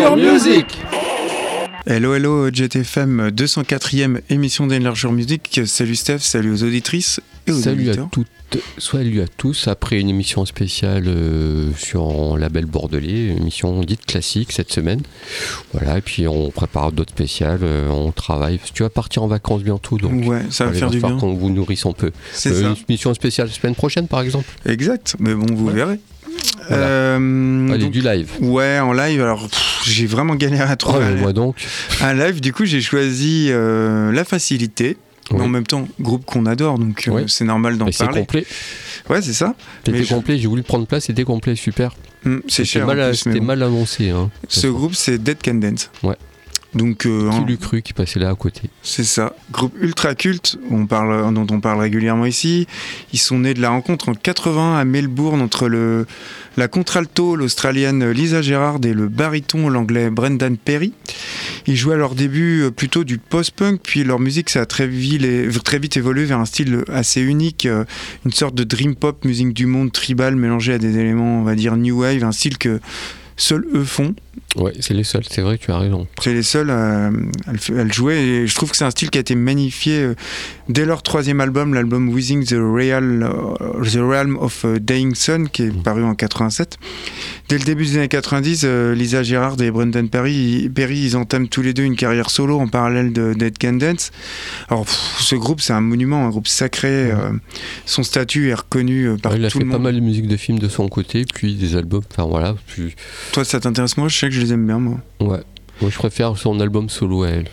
Music Hello, hello, JTFM, 204e émission d'Enlargeur Music. Salut Steph, salut aux auditrices et aux Salut à toutes, salut à tous. Après une émission spéciale euh, sur un label bordelais, une émission dite classique cette semaine. Voilà, et puis on prépare d'autres spéciales, euh, on travaille. Tu vas partir en vacances bientôt, donc Ouais, ça va faire du falloir bien. qu'on vous nourrisse un peu. C'est Euh, ça. Une émission spéciale semaine prochaine, par exemple. Exact, mais bon, vous Ouais. verrez. Voilà. Euh, Allez, donc- du live. Ouais, en live, alors j'ai vraiment galéré à Oh, trouver un- moi donc. un live. Du coup, j'ai choisi euh, la facilité. Mais en même temps, groupe qu'on adore, donc euh, c'est normal d'en Et c'est parler. complet. Ouais, c'est ça. C'était Mais je- complet, j'ai voulu prendre place, c'était complet, super. Hum, c'est C'était cher. en mal, c'était bon. mal annoncé. Hein. Ce groupe, c'est Dead Can Dance. Ouais. Donc, euh, Qui l'eût cru qui passait là à côté C'est ça. Groupe ultra culte, on parle, dont on parle régulièrement ici. Ils sont nés de la rencontre en 80 à Melbourne entre le, la contralto, l'australienne Lisa Gerrard et le baryton, l'anglais Brendan Perry. Ils jouaient à leur début euh, plutôt du post-punk, puis leur musique ça a très vite, très vite évolué vers un style assez unique, euh, une sorte de dream pop, musique du monde tribal mélangée à des éléments, on va dire, new wave, un style que seuls eux font. Ouais, c'est les seuls, c'est vrai, tu as raison. C'est les seuls à, à le à le jouer et je trouve que c'est un style qui a été magnifié euh, dès leur troisième album, l'album Within the, Real, euh, the Realm of euh, Dying Sun, qui est Mm. paru en 87. Dès le début des années 90, euh, Lisa Gerrard et Brendan Perry, Perry, ils entament tous les deux une carrière solo en parallèle de Dead Can Dance. Alors, pff, ce groupe, c'est un monument, un groupe sacré. euh, son statut est reconnu euh, par Ouais, il a tout fait le pas monde. mal de musique de films de son côté, puis des albums, enfin voilà. Puis, Toi, ça t'intéresse moi Je que je les aime bien, moi. ouais. Moi je préfère son album solo à elle.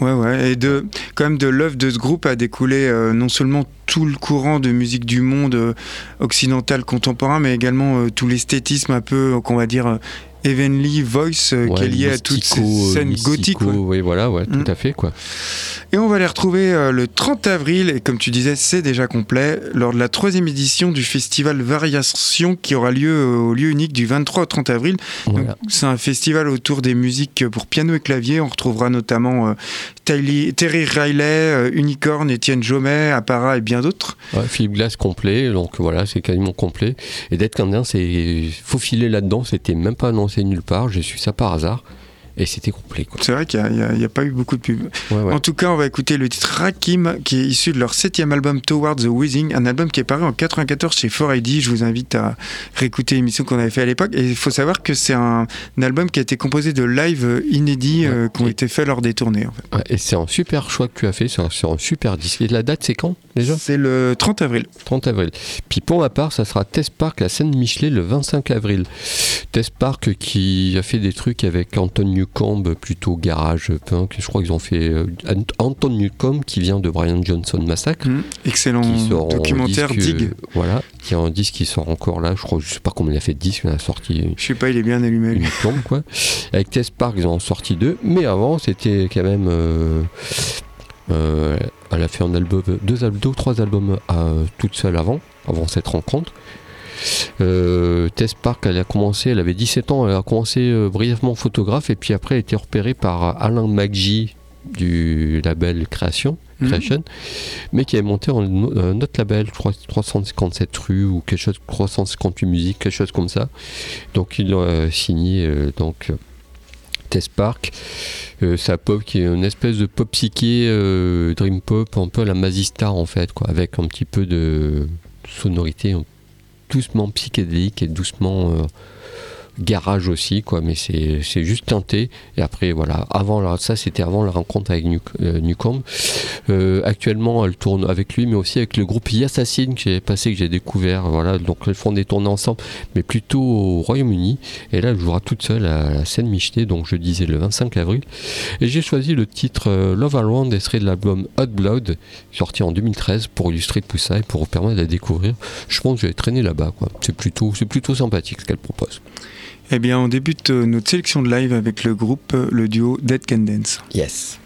Ouais, ouais, et de, quand même de l'œuvre de ce groupe a découlé euh, non seulement tout le courant de musique du monde euh, occidental contemporain, mais également euh, tout l'esthétisme un peu, qu'on va dire, Heavenly Voice, euh, qui est lié à toutes ces scènes mystico, gothiques. ouais. Oui, voilà, ouais, Mm. tout à fait, quoi. Et on va les retrouver euh, le 30 avril, et comme tu disais, c'est déjà complet, lors de la troisième édition du festival Variation qui aura lieu euh, au lieu unique du 23 au 30 avril. Voilà. C'est un festival autour des musiques pour piano et clavier. On retrouvera notamment euh, Terry Riley, euh, Unicorn, Étienne Jomet, Appara et bien d'autres. Ouais, Philippe Glass complet, donc voilà, c'est quasiment complet. Et d'être Candien, c'est faufilé là-dedans, c'était même pas annoncé nulle part, j'ai su ça par hasard. Et c'était complet. C'est vrai qu'il n'y a, pas eu beaucoup de pubs. Ouais, ouais. En tout cas, on va écouter le titre Rakim, qui est issu de leur septième album Towards the Withing, un album qui est paru en 94 chez 4AD. Je vous invite à réécouter l'émission qu'on avait fait à l'époque. Et il faut savoir que c'est un, un album qui a été composé de live inédits Ouais. euh, qui ont Et- été faits lors des tournées. en fait. Et c'est un super choix que tu as fait, c'est un, super disque. Et la date, c'est quand déjà? C'est le 30 avril. 30 avril. Puis pour ma part, ça sera Test Park à Seine-Michelet le 25 avril. Test Park qui a fait des trucs avec Anton Newcomb, plutôt garage punk. Je crois qu'ils ont fait euh, Ant- Anton Newcomb qui vient de Brian Johnson Massacre. Mhm. Excellent documentaire disque, Dig. euh, voilà, qui a un disque qui sort encore là. Je crois, je sais pas combien il a fait de disques, il a sorti Je sais pas, il est bien allumé. une quoi. Avec Test Park, ils en ont sorti deux, mais avant c'était quand même. euh, euh, elle a fait un album, deux, deux trois albums à, toute seule avant, avant cette rencontre. Euh, Test Park, elle a commencé, elle avait 17 ans, elle a commencé euh, brièvement photographe et puis après elle a été repérée par Alain Maggi du label Création, Mhm. Creation, mais qui avait monté un, un autre label, je crois 357 rue ou quelque chose, 358 musiques, quelque chose comme ça. Donc il a signé euh, donc euh, Test Park. Euh, sa pop qui est une espèce de pop psyché, euh, dream pop, un peu à la Mazistar en fait, quoi, avec un petit peu de sonorité euh, doucement psychédélique et doucement euh, garage aussi, quoi, mais c'est juste teinté. Et après, voilà, avant ça c'était avant la rencontre avec Newcomb. actuellement, elle tourne avec lui, mais aussi avec le groupe Yassassin que j'ai passé, que j'ai découvert. Voilà, donc elles font des tournées ensemble, mais plutôt au Royaume-Uni. Et là, elle jouera toute seule à la scène Micheté, donc je disais le 25 avril. Et j'ai choisi le titre Love Around, extrait de l'album Hot Blood, sorti en 2013, pour illustrer tout ça et pour vous permettre de la découvrir. Je pense que je vais traîner là-bas. C'est plutôt, plutôt sympathique ce qu'elle propose. Eh bien, on débute euh, notre sélection de live avec le groupe, euh, le duo Dead Can Dance. Yes.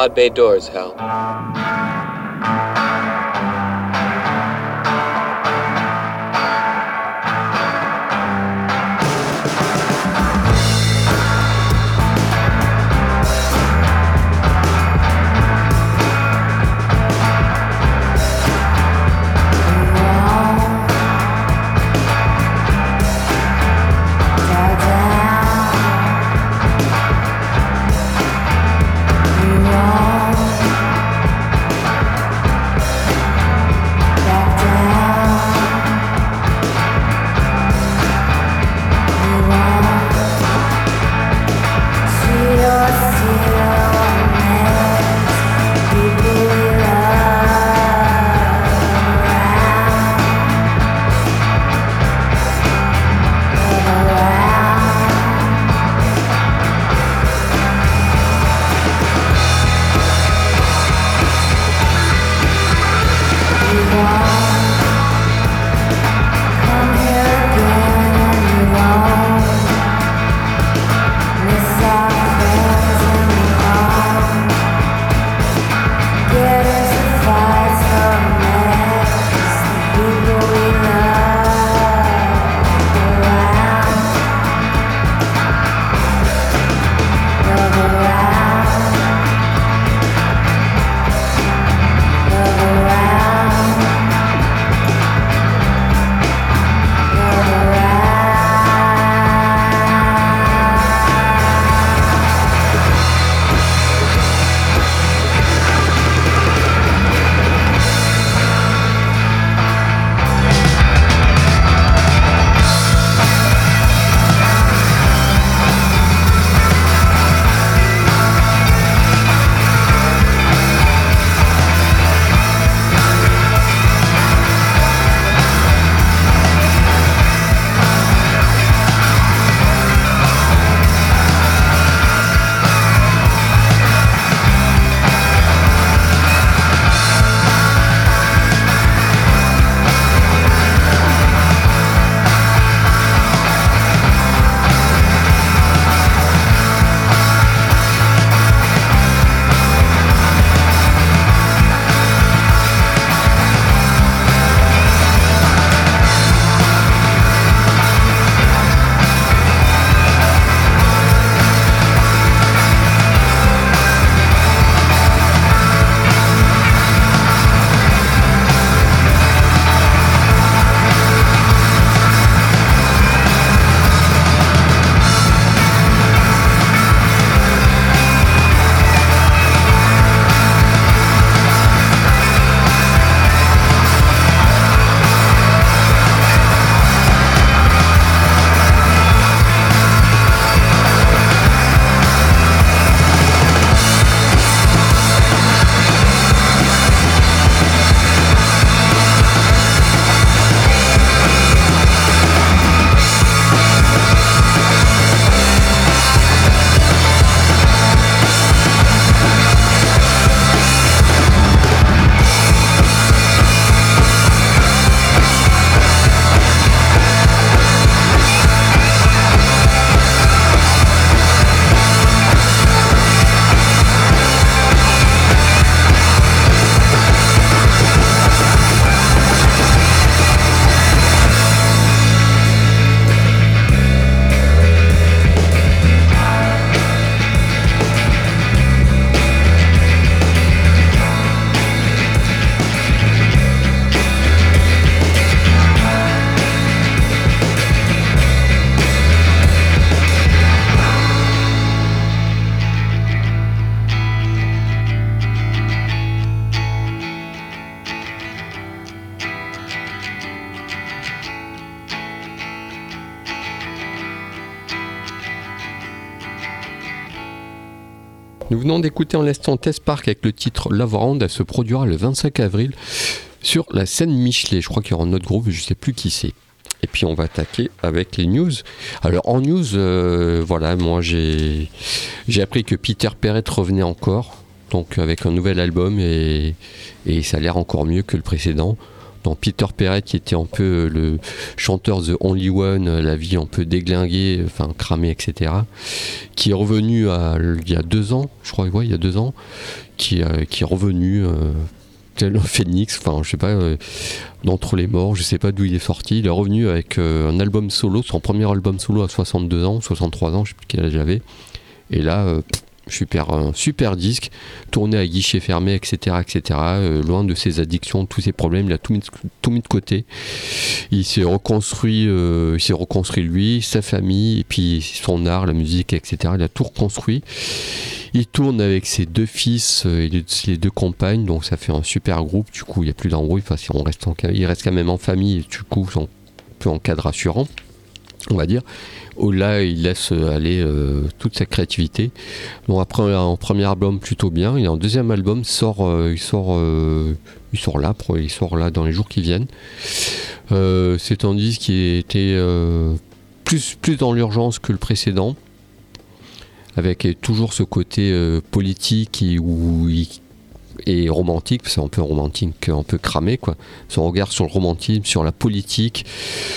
Pod bay doors, Hal. Nous venons d'écouter en l'instant Test Park avec le titre Love Round. Elle se produira le 25 avril sur la scène Michelet. Je crois qu'il y aura un autre groupe, je ne sais plus qui c'est. Et puis on va attaquer avec les news. Alors en news, euh, voilà, moi j'ai appris que Peter Perret revenait encore, donc avec un nouvel album et ça a l'air encore mieux que le précédent. Donc Peter Perret qui était un peu le chanteur The Only One, la vie un peu déglinguée, enfin cramée, etc. Qui est revenu il y a deux ans, je crois, ouais, il y a deux ans, qui, qui est revenu tel un phénix, enfin je sais pas, d'entre les morts, je sais pas d'où il est sorti. Il est revenu avec un album solo, son premier album solo à 62 ans, 63 ans, je sais plus quel âge j'avais. Et là, super, un super disque, tourné à guichet fermé, etc. etc. Euh, loin de ses addictions, tous ses problèmes, il a tout mis, de côté. Il s'est reconstruit, euh, il lui, sa famille, et puis son art, la musique, etc. Il a tout reconstruit. Il tourne avec ses deux fils euh, et les deux compagnes, donc ça fait un super groupe. Du coup, il n'y a plus d'embrouille. Enfin, on reste il reste quand même en famille, du coup, peu en cadre rassurant, on va dire là il laisse aller euh, toute sa créativité. Donc après un premier album plutôt bien, et un deuxième album sort, euh, il sort, euh, il sort là, il sort là dans les jours qui viennent. c'est un disque qui était plus, plus dans l'urgence que le précédent, avec toujours ce côté politique où il et romantique, c'est un peu romantique, un peu cramé, quoi. Son regard sur le romantisme, sur la politique,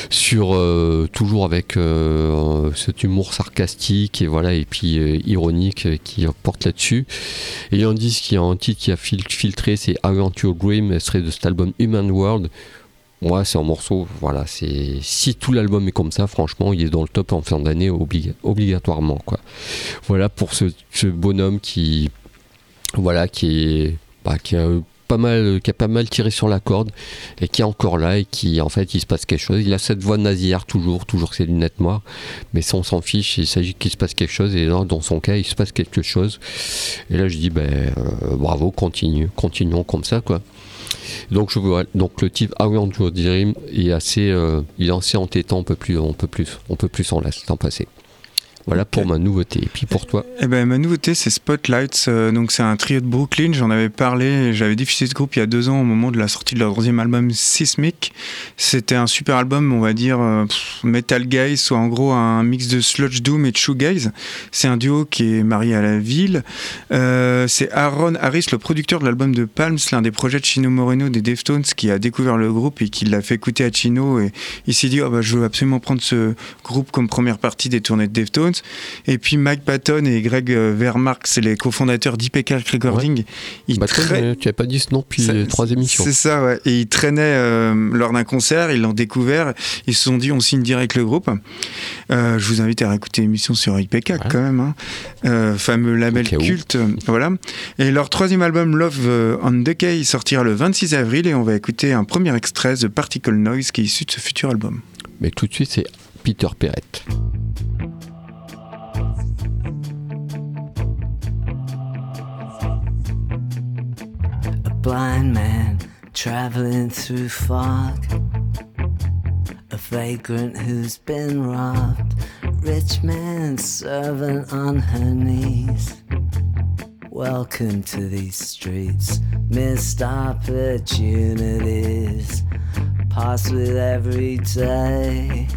sur euh, toujours avec euh, cet humour sarcastique et voilà et puis euh, ironique qui porte là-dessus. Et il y a un a un titre qui a filtré, c'est I Want Your Dream, serait de cet album Human World. Moi, c'est un morceau, voilà, c'est si tout l'album est comme ça, franchement, il est dans le top en fin d'année obligatoirement, quoi. Voilà pour ce, ce bonhomme qui, voilà, qui est bah, qui a pas mal qui a pas mal tiré sur la corde et qui est encore là et qui en fait il se passe quelque chose. Il a cette voix nasillarde toujours toujours ses lunettes noires mais ça on s'en fiche. Il s'agit qu'il se passe quelque chose et là dans son cas il se passe quelque chose. Et là je dis ben euh, bravo continue continuons comme ça quoi. Donc je vois donc le type Want Your Dream est assez euh, il est assez entêtant on peut plus on peut plus on peut plus s'en passer voilà pour ma nouveauté. Et puis pour toi eh ben, Ma nouveauté, c'est Spotlights. Euh, donc, c'est un trio de Brooklyn. J'en avais parlé. J'avais diffusé ce groupe il y a deux ans au moment de la sortie de leur troisième album Sismic. C'était un super album, on va dire, euh, Metal Gaze, soit en gros un mix de Sludge Doom et de Shoegaze. C'est un duo qui est marié à la ville. Euh, c'est Aaron Harris, le producteur de l'album de Palms, l'un des projets de Chino Moreno des Deftones, qui a découvert le groupe et qui l'a fait écouter à Chino. Et il s'est dit oh, bah, Je veux absolument prendre ce groupe comme première partie des tournées de Deftones. Et puis Mike Patton et Greg euh, Vermark, c'est les cofondateurs d'IPK Recording. Ils bah, Tu n'avais pas dit ce nom depuis trois émissions. C'est ça, ouais. Et ils traînaient euh, lors d'un concert, ils l'ont découvert, ils se sont dit on signe direct le groupe. Euh, je vous invite à écouter l'émission sur IPK quand même, hein. fameux label culte. Voilà. Et leur troisième album Love on Decay sortira le 26 avril et on va écouter un premier extrait de Particle Noise qui est issu de ce futur album. Mais tout de suite c'est Peter Perret. Blind man traveling through fog. A vagrant who's been robbed. Rich man's servant on her knees. Welcome to these streets, missed opportunities. Pass with every day.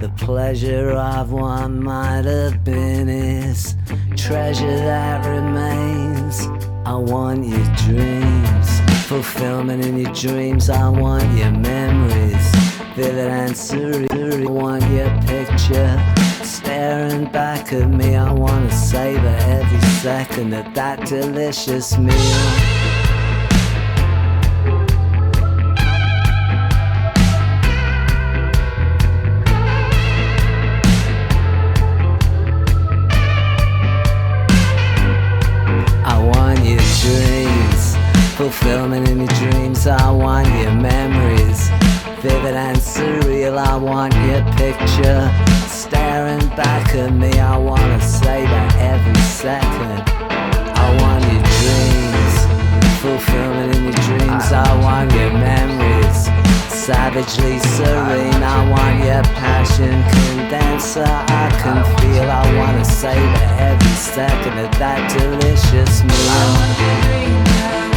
The pleasure of one might have been is treasure that remains. I want your dreams, fulfillment in your dreams. I want your memories, vivid and surreal. I want your picture staring back at me. I wanna savor every second of that delicious meal. Savagely serene. I want your passion condenser. I can feel. I wanna savor every second of that delicious meal.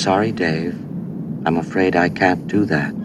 Sorry, Dave. I'm afraid I can't do that.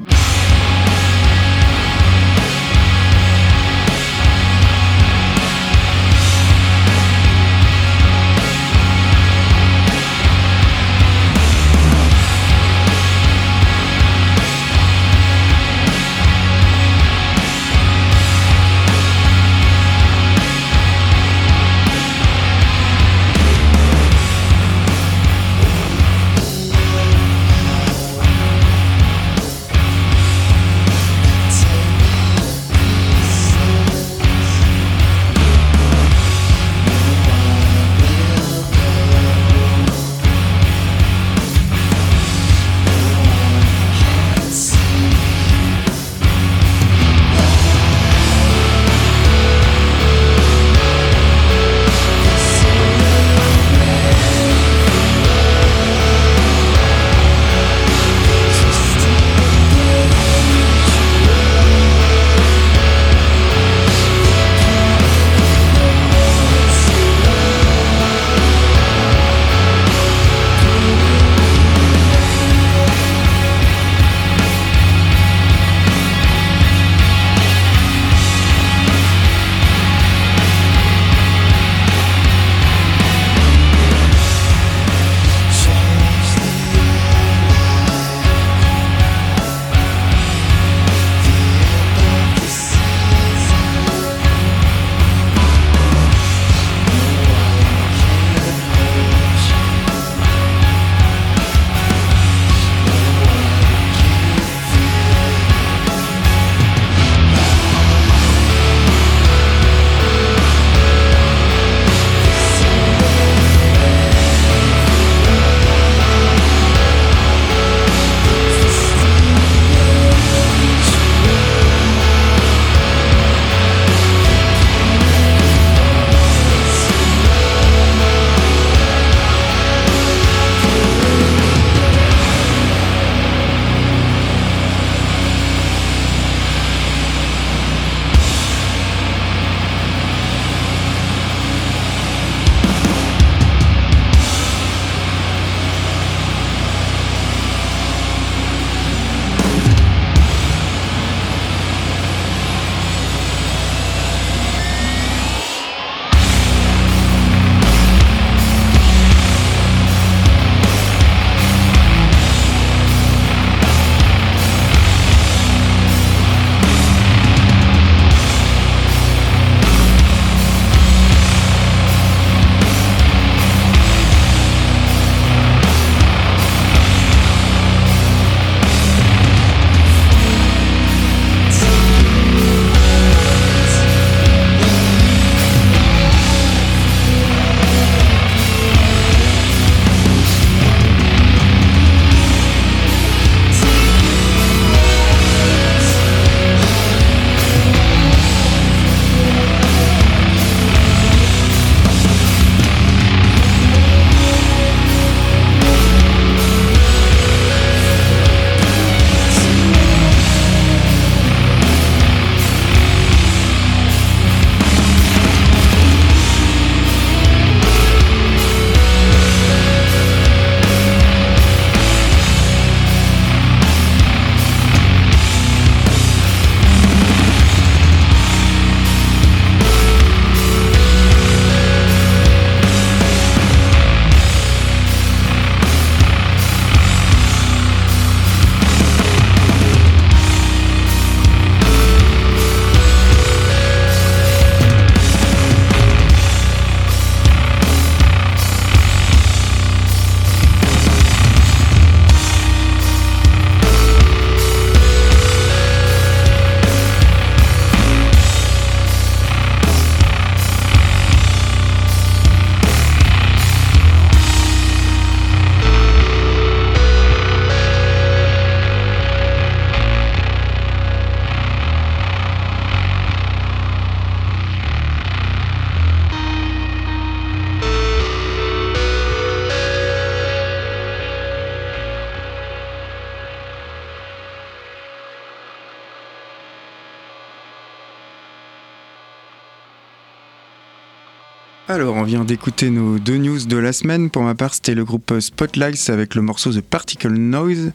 D'écouter nos deux news de la semaine. Pour ma part, c'était le groupe Spotlights avec le morceau The Particle Noise.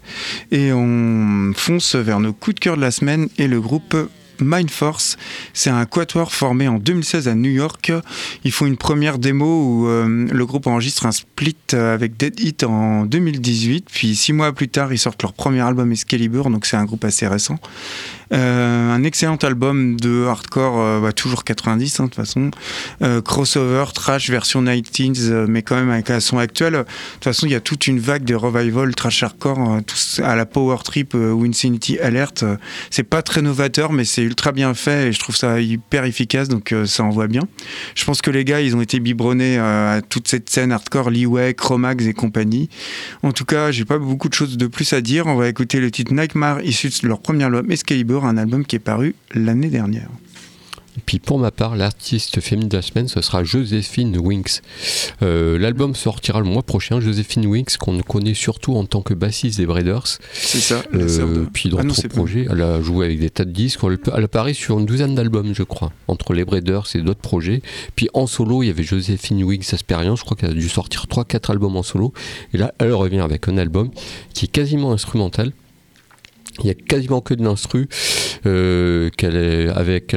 Et on fonce vers nos coups de cœur de la semaine et le groupe Mind Force. C'est un quatuor formé en 2016 à New York. Ils font une première démo où euh, le groupe enregistre un split avec Dead Hit en 2018. Puis six mois plus tard, ils sortent leur premier album Excalibur, donc c'est un groupe assez récent. Euh, un excellent album de hardcore, euh, bah, toujours 90 hein, de toute façon. Euh, crossover, trash, version 19 mais quand même avec un son actuel. De toute façon, il y a toute une vague de revival trash hardcore à la Power Trip ou Infinity Alert. c'est pas très novateur, mais c'est ultra bien fait et je trouve ça hyper efficace, donc ça envoie bien. Je pense que les gars, ils ont été biberonnés à toute cette scène hardcore, Leeway, Chromax et compagnie. En tout cas, j'ai pas beaucoup de choses de plus à dire. On va écouter le titre Nightmare issu de leur premier album Excalibur un album qui est paru l'année dernière. Et puis pour ma part, l'artiste féminine de la semaine, ce sera Joséphine Winks. Euh, l'album sortira le mois prochain. Joséphine Winks, qu'on connaît surtout en tant que bassiste des Breeders. C'est ça. Euh, Puis dans d'autres ah projets, elle a joué avec des tas de disques. Elle apparaît sur une douzaine d'albums, je crois, entre les Breeders et d'autres projets. Puis en solo, il y avait Joséphine Winks Experience. Je crois qu'elle a dû sortir 3-4 albums en solo. Et là, elle revient avec un album qui est quasiment instrumental il y a quasiment que de l'instru euh, qu'elle est avec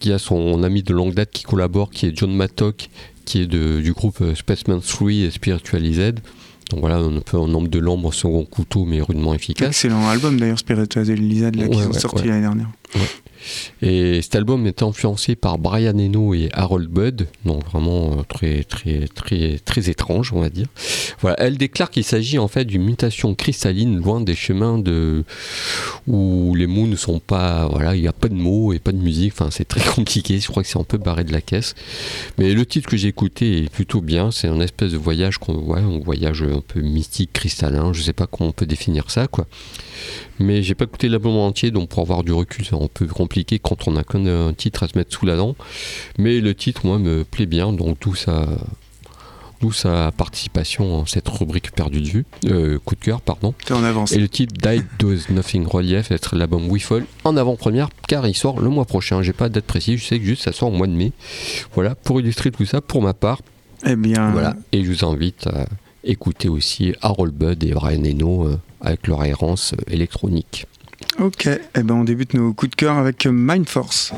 qui a son ami de longue date qui collabore qui est John Mattock qui est du groupe euh, Spaceman 3 et Spiritualized donc voilà, on peut en nombre de l'ombre, second couteau, mais rudement efficace. Excellent album d'ailleurs, Spiritualized, là, qui est sorti l'année dernière. Et cet album est influencé par Brian Eno et Harold Budd, donc vraiment euh, très très très très étrange, on va dire. Elle déclare qu'il s'agit en fait d'une mutation cristalline loin des chemins de où les mots ne sont pas, voilà, il n'y a pas de mots et pas de musique. Enfin, c'est très compliqué. Je crois que c'est un peu barré de la caisse. Mais le titre que j'ai écouté est plutôt bien. C'est un espèce de voyage qu'on voit, un voyage un peu mystique, cristallin. Je sais pas comment on peut définir ça, quoi. Mais j'ai pas écouté l'album entier, donc pour avoir du recul, c'est un peu compliqué quand on a qu'un titre à se mettre sous la dent. Mais le titre, moi, me plaît bien, donc tout ça. D'où sa participation à cette rubrique perdue de vue, euh, coup de cœur, pardon. en avance. Et le titre Died Does Nothing Relief, être l'album We Fall en avant-première, car il sort le mois prochain. J'ai pas de date précise, je sais que juste ça sort au mois de mai. Voilà, pour illustrer tout ça, pour ma part. Eh bien. Voilà, et je vous invite à écouter aussi Harold Budd et Brian Eno euh, avec leur errance euh, électronique. Ok, et eh ben on débute nos coups de cœur avec Mind Force.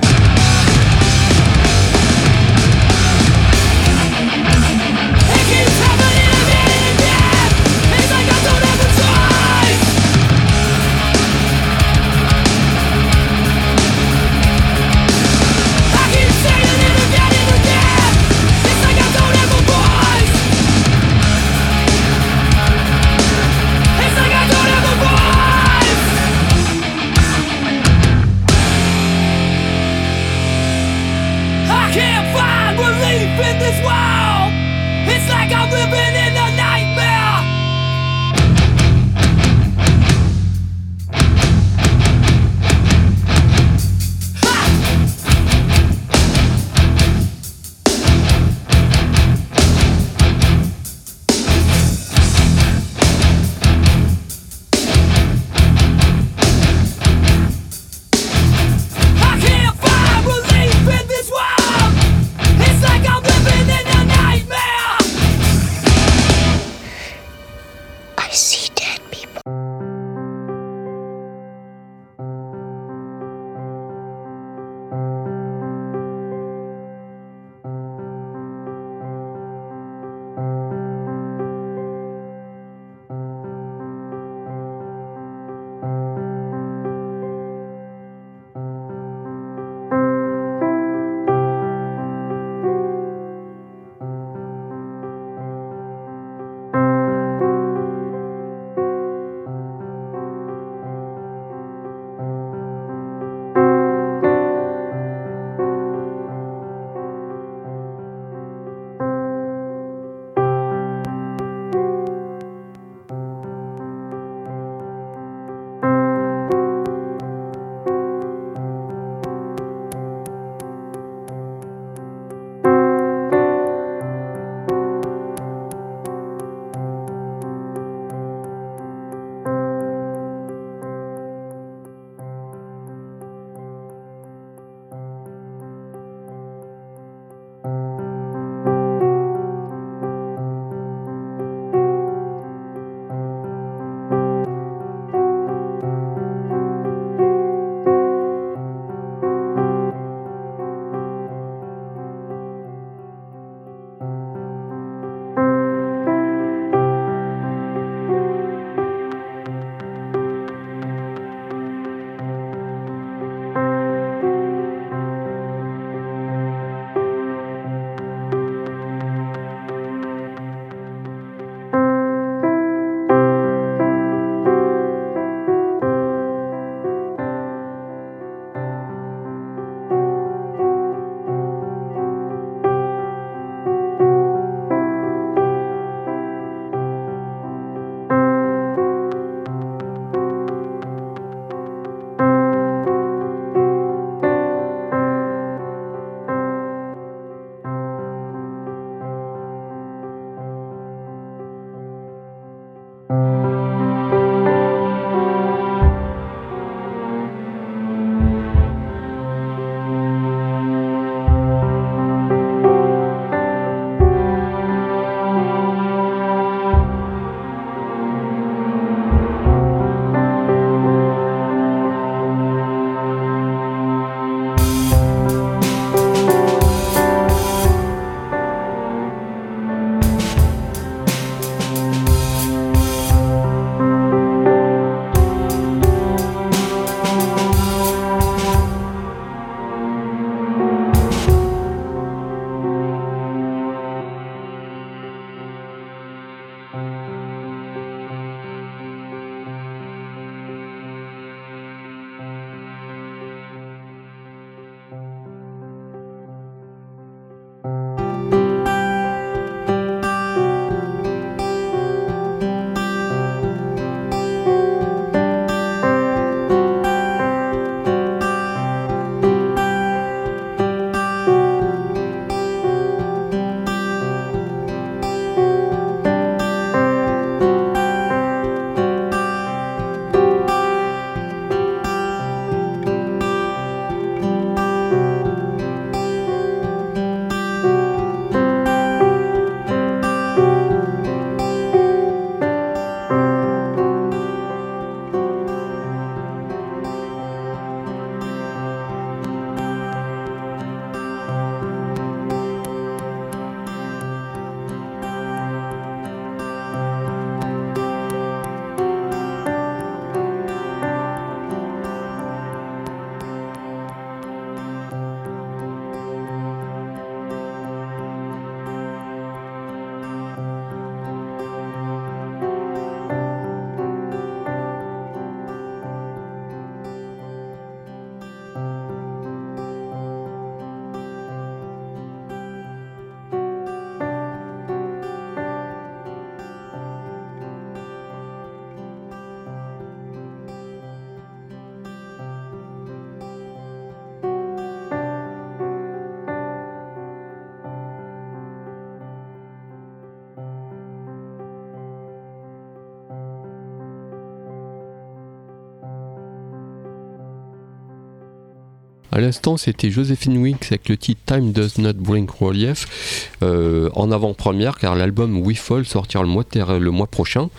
À l'instant, c'était Josephine Winks avec le titre Time Does Not Bring Relief euh, en avant-première, car l'album We Fall sortira le mois, ter- le mois prochain.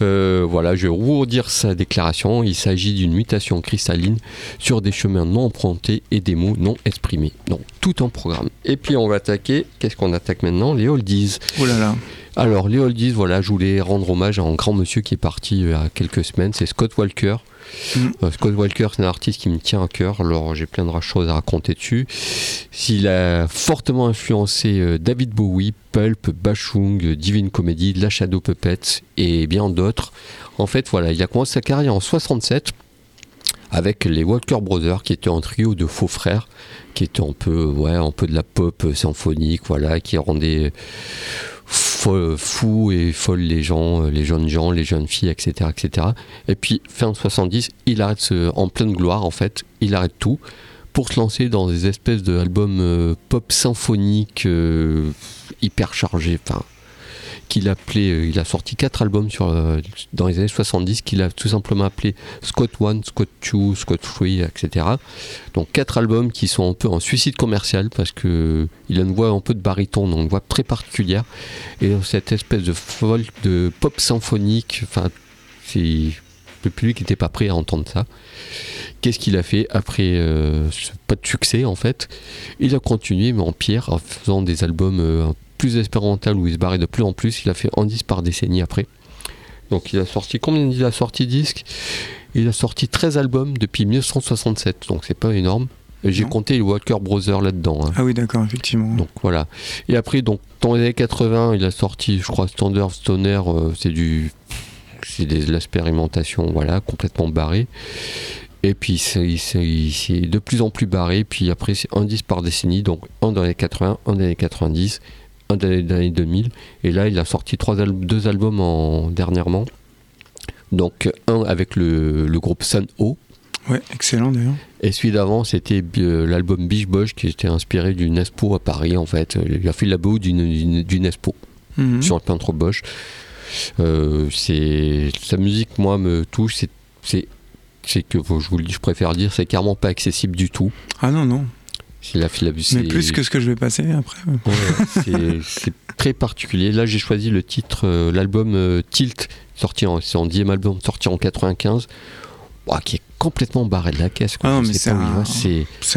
Euh, voilà, je vais vous redire sa déclaration. Il s'agit d'une mutation cristalline sur des chemins non empruntés et des mots non exprimés. Donc, tout en programme. Et puis, on va attaquer. Qu'est-ce qu'on attaque maintenant? Les oldies. Oh là là. Alors, les oldies, voilà, je voulais rendre hommage à un grand monsieur qui est parti euh, il y a quelques semaines, c'est Scott Walker. Euh, Scott Walker, c'est un artiste qui me tient à cœur, alors j'ai plein de choses à raconter dessus. Il a fortement influencé euh, David Bowie, Pulp, Bashung, euh, Divine Comedy, La Shadow Puppets et bien d'autres. En fait, voilà, il a commencé sa carrière en 67 avec les Walker Brothers, qui étaient un trio de faux frères, qui étaient un peu, un peu de la pop euh, symphonique, voilà, qui rendait fou, et folle les gens, euh, les jeunes gens, les jeunes filles, etc., etc. Et puis fin 70, il arrête en pleine gloire en fait, il arrête tout pour se lancer dans des espèces d'albums euh, pop symphoniques euh, hyper chargés, enfin euh, il a sorti quatre albums sur, euh, dans les années 70 qu'il a tout simplement appelé Scott 1, Scott 2, Scott 3, etc. Donc quatre albums qui sont un peu en suicide commercial parce que il a une voix un peu de baryton, donc une voix très particulière. Et cette espèce de folk, de pop symphonique, enfin, c'est le public n'était pas prêt à entendre ça. Qu'est-ce qu'il a fait après euh, ce- pas de succès en fait? Il a continué mais en pire en faisant des albums euh, plus expérimental où il se barrait de plus en plus. Il a fait un disque par décennie après. Donc il a sorti combien il a sorti disques? Il a sorti 13 albums depuis 1967, donc c'est pas énorme. J'ai compté les Walker Brothers là-dedans. hein. Ah oui, d'accord, effectivement. Donc voilà. Et après, donc dans les années 80, il a sorti, je crois, Standard Stoner, euh, c'est du, c'est des- de l'expérimentation, voilà, complètement barré. Et puis c'est de plus en plus barré. Puis après, c'est un disque par décennie, donc un dans les années 80, un dans les années 90, un dans les années 2000. Et là, il a sorti trois al- deux albums en, dernièrement. Donc un avec le, le groupe Sun O, Ouais, excellent d'ailleurs. et celui d'avant, c'était euh, l'album Biche Bosch qui était inspiré d'une expo à Paris en fait. Il a fait la BO d'une- expo Mhm. sur le peintre Bosch. Euh, c'est sa musique, moi, me touche. C'est c'est c'est que je vous le dis, je préfère dire, c'est carrément pas accessible du tout. Ah non, non. C'est la, la, Mais plus que ce que je vais passer après. Ouais, c'est- c'est très particulier. Là, j'ai choisi le titre, euh, l'album euh, Tilt, sorti en, c'est en 10 album, sorti en 95, Ouah, qui est complètement barré de la caisse. Ah c'est un-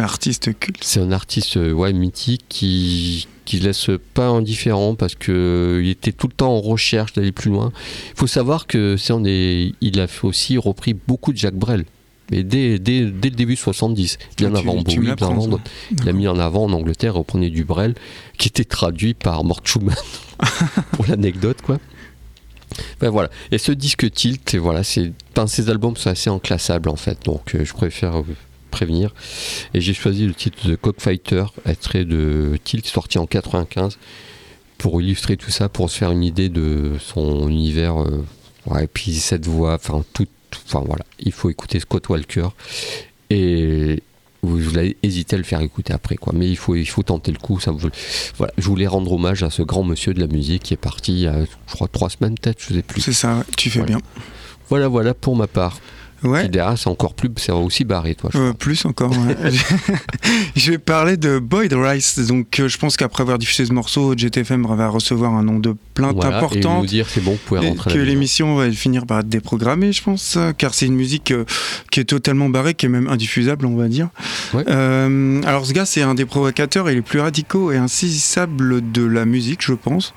artiste culte. c'est un artiste euh, ouais, mythique qui qui laisse pas indifférent parce que euh, il était tout le temps en recherche d'aller plus loin. Il faut savoir que c'est des- il a aussi repris beaucoup de Jacques Brel. Mais dès, dès, dès le début 70, bien Ah, tu- avant Bowie, bien avant. Il a mis en avant en Angleterre, reprenait du Brel, qui était traduit par Mort Schumann, pour l'anecdote, quoi. Ben voilà. Et ce disque Tilt, et voilà, c'est, ces albums sont assez inclassables, en fait, donc euh, je préfère euh, prévenir. Et j'ai choisi le titre de Cockfighter, extrait de Tilt, sorti en 95, pour illustrer tout ça, pour se faire une idée de son univers. euh, ouais, et puis cette voix, enfin, tout- enfin voilà, il faut écouter Scott Walker. Et vous, allez hésiter à le faire écouter après, quoi. Mais il faut, il faut tenter le coup. Ça vous- voilà, je voulais rendre hommage à ce grand monsieur de la musique qui est parti il y a, je crois, trois semaines peut-être, je sais plus. C'est ça, tu fais Voilà. bien. Voilà, voilà pour ma part. Ouais. Puis derrière, c'est encore plus, c'est aussi barré, toi. je Euh, plus encore. ouais. je vais parler de Boyd Rice. Donc, euh, je pense qu'après avoir diffusé ce morceau, GTFM va recevoir un nom de plainte Voilà, et nous dire c'est bon, vous pouvez rentrer que l'émission va finir par être déprogrammée, je pense, euh, car c'est une musique qui est totalement barrée, qui est même indiffusable, on va dire. Ouais. Euh, alors ce gars, c'est un des provocateurs et les plus radicaux et insaisissables de la musique, je pense.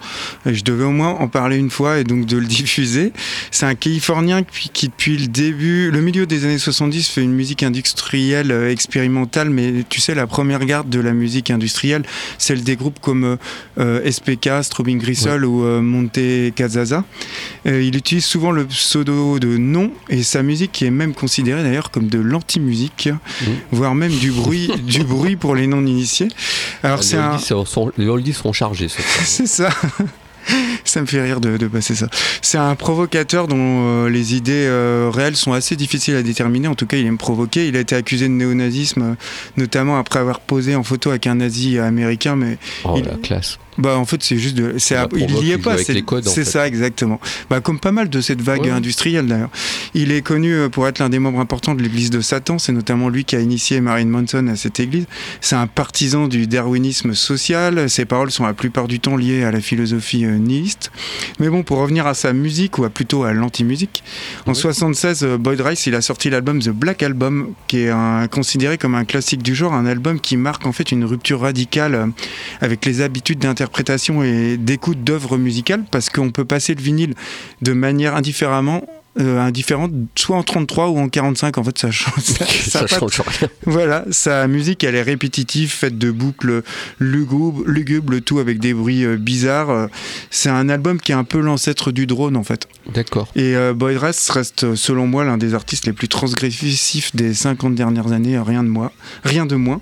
Et je devais au moins en parler une fois et donc de le diffuser. C'est un Californien qui, qui, depuis le début, le milieu des années 70, fait une musique industrielle euh, expérimentale, mais tu sais, la première garde de la musique industrielle, celle des groupes comme euh, euh, SPK, Strobing Grisol ou Monte Casaza. Euh, il utilise souvent le pseudo de nom et sa musique est même considérée d'ailleurs comme de l'anti-musique, voire même du bruit, du bruit pour les non-initiés. Alors les, c'est un, les oldies sont chargés. c'est ça. Ça me fait rire de, de passer ça. C'est un provocateur dont euh, les idées euh, réelles sont assez difficiles à déterminer. En tout cas, il aime provoquer. Il a été accusé de néonazisme, euh, notamment après avoir posé en photo avec un nazi américain. Mais Oh Il- la classe. Bah en fait c'est juste de, c'est à- pour il moi, y est pas, c'est c'est ça exactement. Bah comme pas mal de cette vague Ouais. industrielle d'ailleurs. Il est connu pour être l'un des membres importants de l'Église de Satan. C'est notamment lui qui a initié Marilyn Manson à cette église. C'est un partisan du darwinisme social. Ses paroles sont la plupart du temps liées à la philosophie euh, Mais bon, pour revenir à sa musique ou à plutôt à l'anti-musique, en Ouais. 76, euh, Boyd Rice il a sorti l'album The Black Album, qui est un- considéré comme un classique du genre, un album qui marque en fait une rupture radicale euh, avec les habitudes d'interprétation et d'écoute d'œuvres musicales, parce qu'on peut passer le vinyle de manière indifféremment. Euh, indifférente, soit en 33 ou en 45, en fait ça change. ça- change rien. voilà, sa musique elle est répétitive, faite de boucles lugubres, tout avec des bruits euh, bizarres. Euh, C'est un album qui est un peu l'ancêtre du drone en fait. D'accord. Et euh, Boyd Rice reste, euh, selon moi, l'un des artistes les plus transgressifs des 50 dernières années, euh, rien de moins. Rien de moins.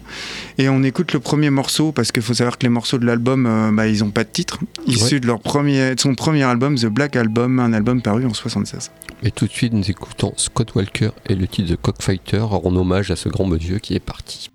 Et on écoute le premier morceau, parce qu'il faut savoir que les morceaux de l'album, euh, bah, ils n'ont pas de titre, issu de, leur premier, de son premier album, The Black Album, un album paru en 76. Et tout de suite, nous écoutons Scott Walker et le titre de Cockfighter en hommage à ce grand monsieur qui est parti.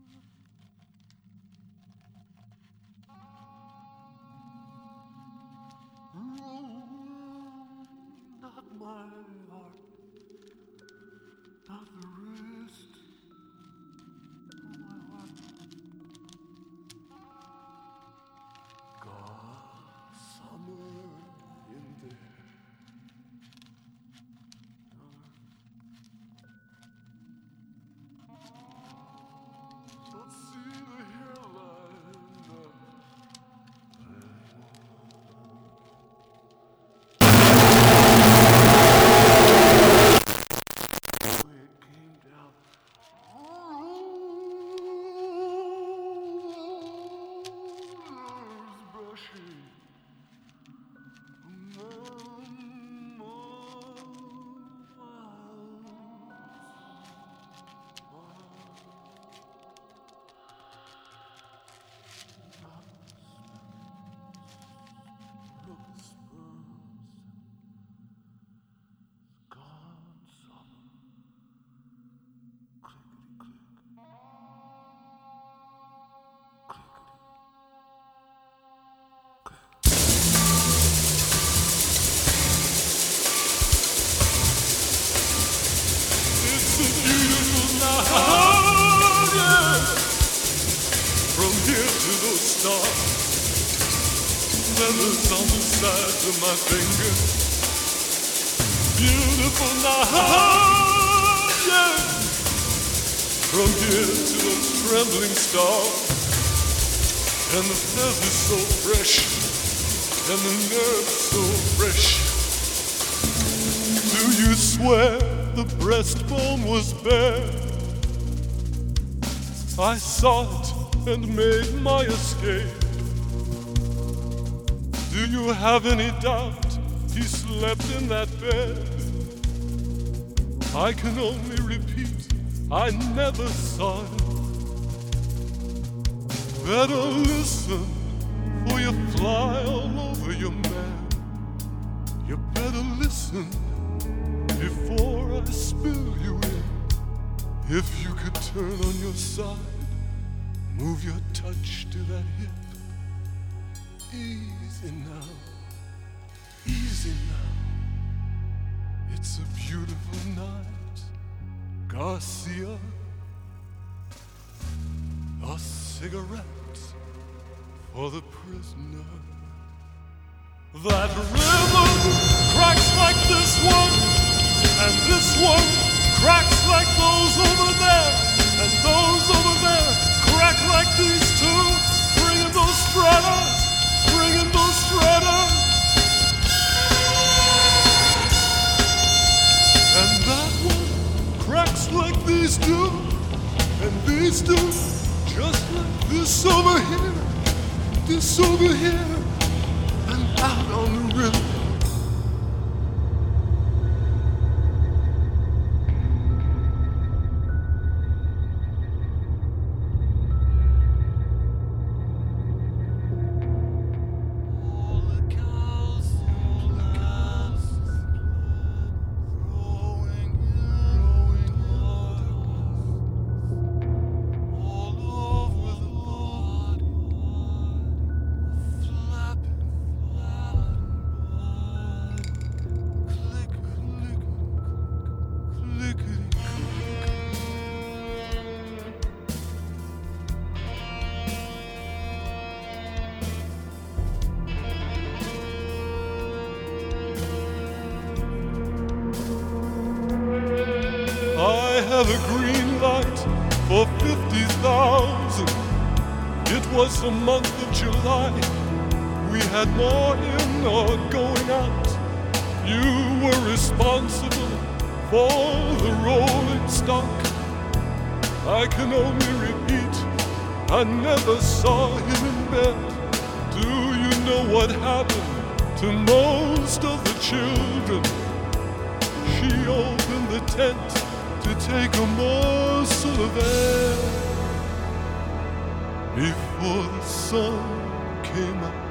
Feathers on the sides of my fingers. Beautiful night, yeah. From here to those trembling star, and the feathers so fresh, and the nerves so fresh. Do you swear the breastbone was bare? I saw it and made my escape. You have any doubt he slept in that bed? I can only repeat, I never saw it. Better listen, for you fly all over your man. You better listen before I spill you in. If you could turn on your side, move your touch to that hip. Easy now, easy now. It's a beautiful night, Garcia. A cigarette for the prisoner. That rhythm cracks like this one, and this one cracks like those over there, and those over there crack like these two, bringing those stratas, And that one cracks like these two, and these two just like this over here, this over here. And out on the river. Before the sun came up.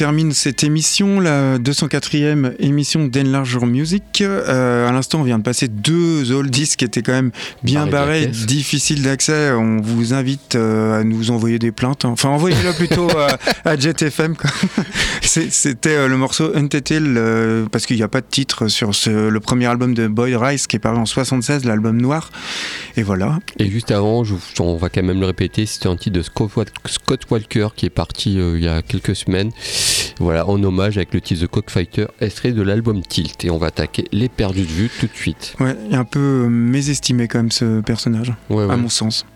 Termine cette émission, la 204e émission d'Enlarger Music. Euh, à l'instant, on vient de passer deux oldies qui étaient quand même bien Barrés difficiles d'accès. On vous invite euh, à nous envoyer des plaintes. hein. Enfin, envoyez-le plutôt à, à JetFM. C'était euh, le morceau Untitled, euh, parce qu'il n'y a pas de titre sur ce- le premier album de Boyd Rice qui est paru en 76, l'album noir. Et voilà. Et juste avant, je- on va quand même le répéter, c'était un titre de Scott, Wa- Scott Walker qui est parti euh, il y a quelques semaines. Voilà, en hommage avec le titre The Cockfighter, extrait de l'album Tilt. Et on va attaquer les perdus de vue tout de suite. Ouais, un peu euh, mésestimé quand même ce personnage. Ouais, ouais. à mon sens.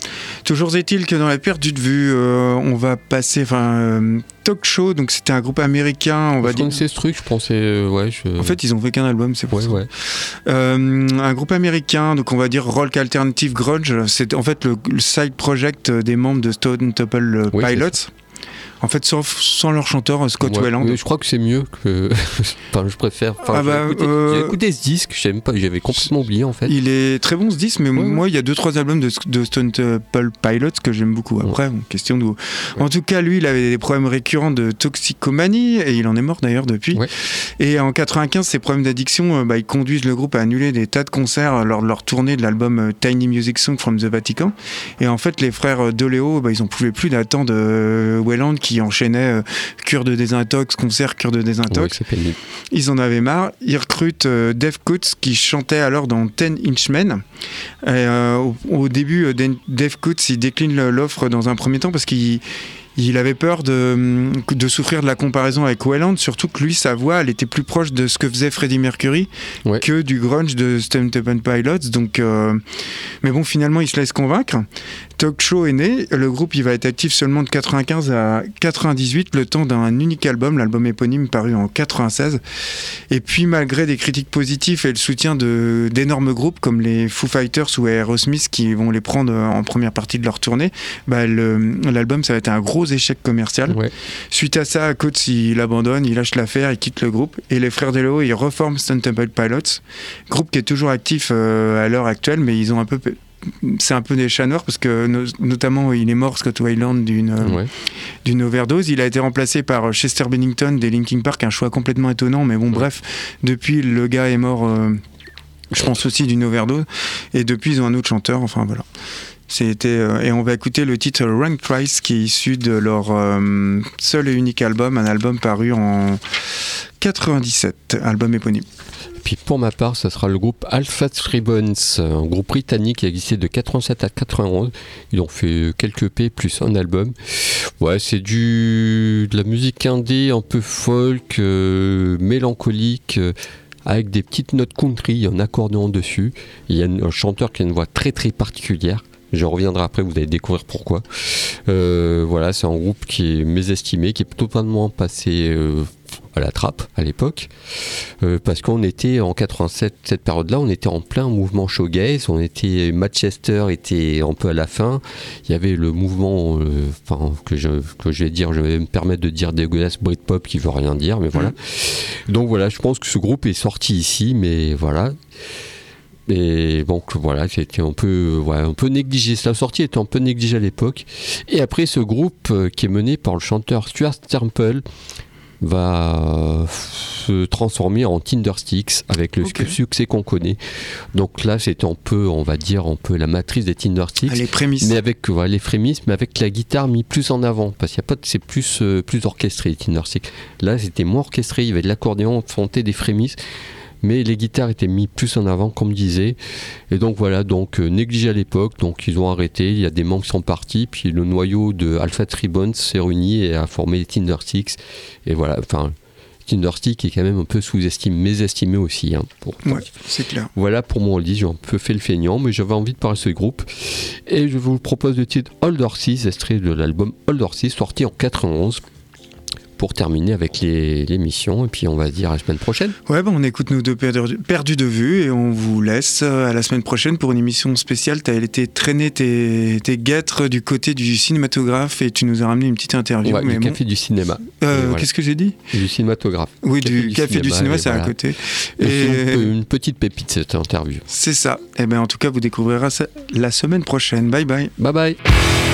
Toujours est-il que dans la perte de vue, euh, on va passer, enfin, euh, Talk Show, donc c'était un groupe américain, on va je dire. connaissais ce truc, je pensais. euh, ouais, je... En fait, ils ont fait qu'un album, c'est pour ouais, ça. ouais. Un groupe américain, donc on va dire rock alternative grunge. C'est en fait le, le side project des membres de Stone Temple c'est Pilots. En fait, sans leur chanteur Scott Ouais, Weiland. je crois que c'est mieux que. enfin, je préfère. Enfin, Ah j'ai bah, écouté, euh, j'ai écouté ce disque, j'aime pas, j'avais complètement oublié en fait. Il est très bon ce disque, mais Ouais, moi il y a deux trois albums de, de Stone Temple Pilots que j'aime beaucoup. Après, question de. En tout cas, lui, il avait des problèmes récurrents de toxicomanie et il en est mort d'ailleurs depuis. Et en 95, ces problèmes d'addiction, euh, bah, ils conduisent le groupe à annuler des tas de concerts lors de leur tournée de l'album euh, Tiny Music Song from the Vatican. Et en fait, les frères euh, Doleo, bah, ils en pouvaient plus d'attendre euh, Welland qui enchaînait euh, cure de désintox, concert, cure de désintox. Ils en avaient marre. Ils recrutent euh, Dave Coates qui chantait alors dans Ten Inch Men. Et, euh, au, au début, Dave Coates il décline l'offre dans un premier temps parce qu'il il avait peur de, de souffrir de la comparaison avec Wayland, surtout que lui, sa voix, elle était plus proche de ce que faisait Freddie Mercury Ouais. que du grunge de Stone Temple Pilots. Donc, euh, mais bon, finalement, il se laisse convaincre. Talk Show est né. Le groupe, il va être actif seulement de 95 à 98, le temps d'un unique album, l'album éponyme paru en 96. Et puis, malgré des critiques positives et le soutien d'énormes groupes comme les Foo Fighters ou Aerosmith qui vont les prendre en première partie de leur tournée, bah, l'album, ça va être un gros échec commercial. Ouais. Suite à ça, Coates, il abandonne, il lâche l'affaire, il quitte le groupe. Et les frères Delo, ils reforment Stone Temple Pilots, groupe qui est toujours actif euh, à l'heure actuelle, mais ils ont un peu. C'est un peu des chats noirs parce que no- notamment il est mort Scott Weiland d'une euh, Ouais. d'une overdose. Il a été remplacé par Chester Bennington des Linkin Park, un choix complètement étonnant, mais bon bref, depuis le gars est mort, euh, je pense aussi d'une overdose, et depuis ils ont un autre chanteur, enfin voilà. C'était euh, et on va écouter le titre Rank Price qui est issu de leur euh, seul et unique album, un album paru en 97, album éponyme. Puis pour ma part, ça sera le groupe Alpha Ribbons, un groupe britannique qui a existé de 87 à 91. Ils ont fait quelques P plus un album. Ouais, c'est du de la musique indé, un peu folk, euh, mélancolique. avec des petites notes country, un accordéon dessus. Il y a un chanteur qui a une voix très très particulière. Je reviendrai après, vous allez découvrir pourquoi. Euh, voilà, c'est un groupe qui est mésestimé, qui est totalement passé euh, à la trappe à l'époque. Euh, parce qu'on était en 87, cette période-là, on était en plein mouvement showgaze, on était Manchester était un peu à la fin. Il y avait le mouvement, euh, enfin que je que je vais dire, je vais me permettre de dire dégueulasse Britpop qui veut rien dire, mais voilà. Donc voilà, je pense que ce groupe est sorti ici, mais voilà. Et donc voilà, c'était un peu, ouais, un peu négligé. Sa sortie était un peu négligée à l'époque. Et après, ce groupe euh, qui est mené par le chanteur Stuart Temple va se transformer en Tindersticks avec le succès qu'on connaît. Donc là, c'était un peu, on va dire, un peu la matrice des Tindersticks. Ah, les prémices. Mais avec voilà, les frémisses, mais avec la guitare mis plus en avant, parce qu'il y a pas, de- c'est plus euh, plus orchestré les Tinder Stick. Là, c'était moins orchestré, il y avait de l'accordéon, fonté des frémisses, mais les guitares étaient mis plus en avant, comme je disais. Et donc voilà, donc euh, négligé à l'époque, donc ils ont arrêté. Il y a des membres qui sont partis, puis le noyau de Alpha Tribons s'est réuni et a formé Tinder Sticks. Et voilà, enfin. Tinder Stick est quand même un peu sous-estimé, mésestimé aussi. hein, pour- Ouais, c'est clair. voilà pour mon dit j'ai un peu fait le feignant, mais j'avais envie de parler de ce groupe. Et je vous propose le titre Old Horses, extrait de l'album Old Horses, sorti en 91. Pour terminer avec les- l'émission, et puis on va se dire à la semaine prochaine. Ouais, bah, on écoute nous deux perdus, de vue et on vous laisse euh, à la semaine prochaine pour une émission spéciale. Tu as été traîner tes, tes guêtres du côté du cinématographe et tu nous as ramené une petite interview. Ouais, mais du bon. café du cinéma. Euh, voilà. Qu'est-ce que j'ai dit? Du cinématographe. Oui, Café du café du cinéma, c'est à côté. Et une, une petite pépite cette interview. c'est ça. Et ben en tout cas, vous découvrirez ça la semaine prochaine. Bye bye. Bye bye